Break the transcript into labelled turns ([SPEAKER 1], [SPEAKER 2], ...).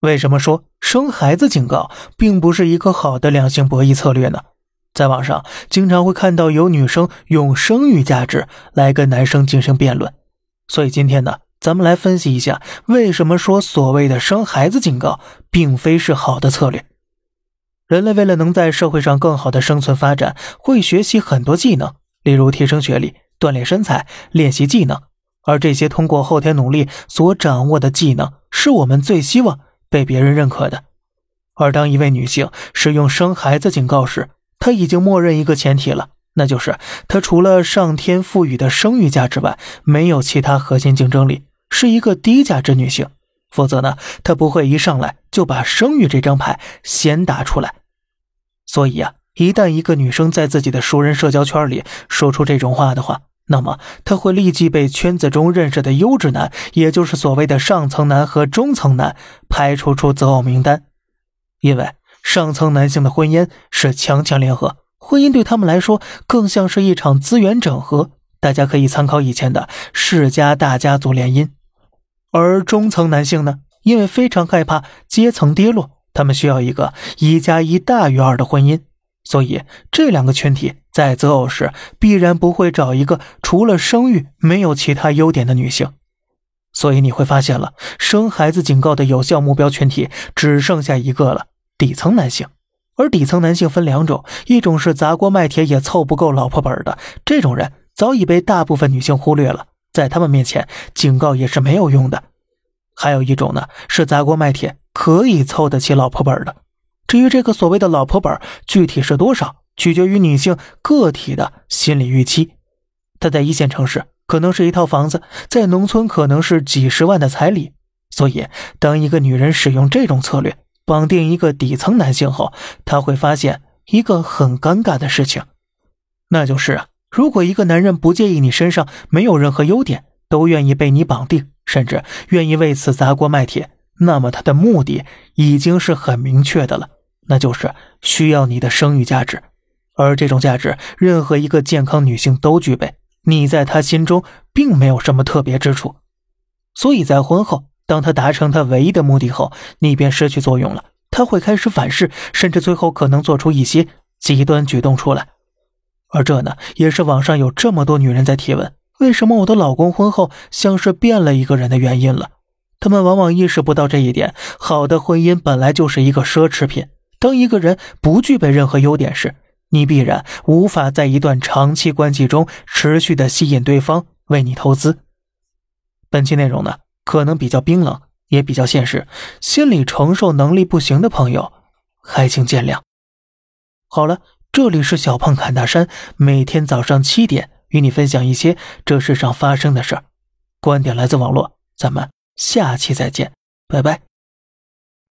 [SPEAKER 1] 为什么说生孩子警告并不是一个好的两性博弈策略呢？在网上经常会看到有女生用生育价值来跟男生进行辩论，所以今天呢，咱们来分析一下为什么说所谓的生孩子警告并非是好的策略。人类为了能在社会上更好的生存发展，会学习很多技能，例如提升学历、锻炼身材、练习技能，而这些通过后天努力所掌握的技能，是我们最希望。被别人认可的，而当一位女性使用生孩子警告时，她已经默认一个前提了，那就是她除了上天赋予的生育价值外，没有其他核心竞争力，是一个低价值女性。否则呢，她不会一上来就把生育这张牌先打出来。所以啊，一旦一个女生在自己的熟人社交圈里说出这种话的话，那么他会立即被圈子中认识的优质男，也就是所谓的上层男和中层男排除出择偶名单，因为上层男性的婚姻是强强联合，婚姻对他们来说更像是一场资源整合。大家可以参考以前的世家大家族联姻，而中层男性呢，因为非常害怕阶层跌落，他们需要一个一加一大于二的婚姻。所以，这两个群体在择偶时必然不会找一个除了生育没有其他优点的女性。所以你会发现了，生孩子警告的有效目标群体只剩下一个了——底层男性。而底层男性分两种，一种是砸锅卖铁也凑不够老婆本的，这种人早已被大部分女性忽略了，在他们面前警告也是没有用的。还有一种呢，是砸锅卖铁可以凑得起老婆本的。至于这个所谓的老婆本具体是多少，取决于女性个体的心理预期。她在一线城市可能是一套房子，在农村可能是几十万的彩礼。所以，当一个女人使用这种策略绑定一个底层男性后，她会发现一个很尴尬的事情，那就是啊，如果一个男人不介意你身上没有任何优点，都愿意被你绑定，甚至愿意为此砸锅卖铁，那么他的目的已经是很明确的了。那就是需要你的生育价值，而这种价值，任何一个健康女性都具备。你在她心中并没有什么特别之处，所以在婚后，当她达成她唯一的目的后，你便失去作用了。她会开始反噬，甚至最后可能做出一些极端举动出来。而这呢，也是网上有这么多女人在提问：为什么我的老公婚后像是变了一个人的原因了？他们往往意识不到这一点。好的婚姻本来就是一个奢侈品。当一个人不具备任何优点时，你必然无法在一段长期关系中持续的吸引对方为你投资。本期内容呢，可能比较冰冷，也比较现实，心理承受能力不行的朋友，还请见谅。好了，这里是小胖侃大山，每天早上七点与你分享一些这世上发生的事儿，观点来自网络，咱们下期再见，拜拜。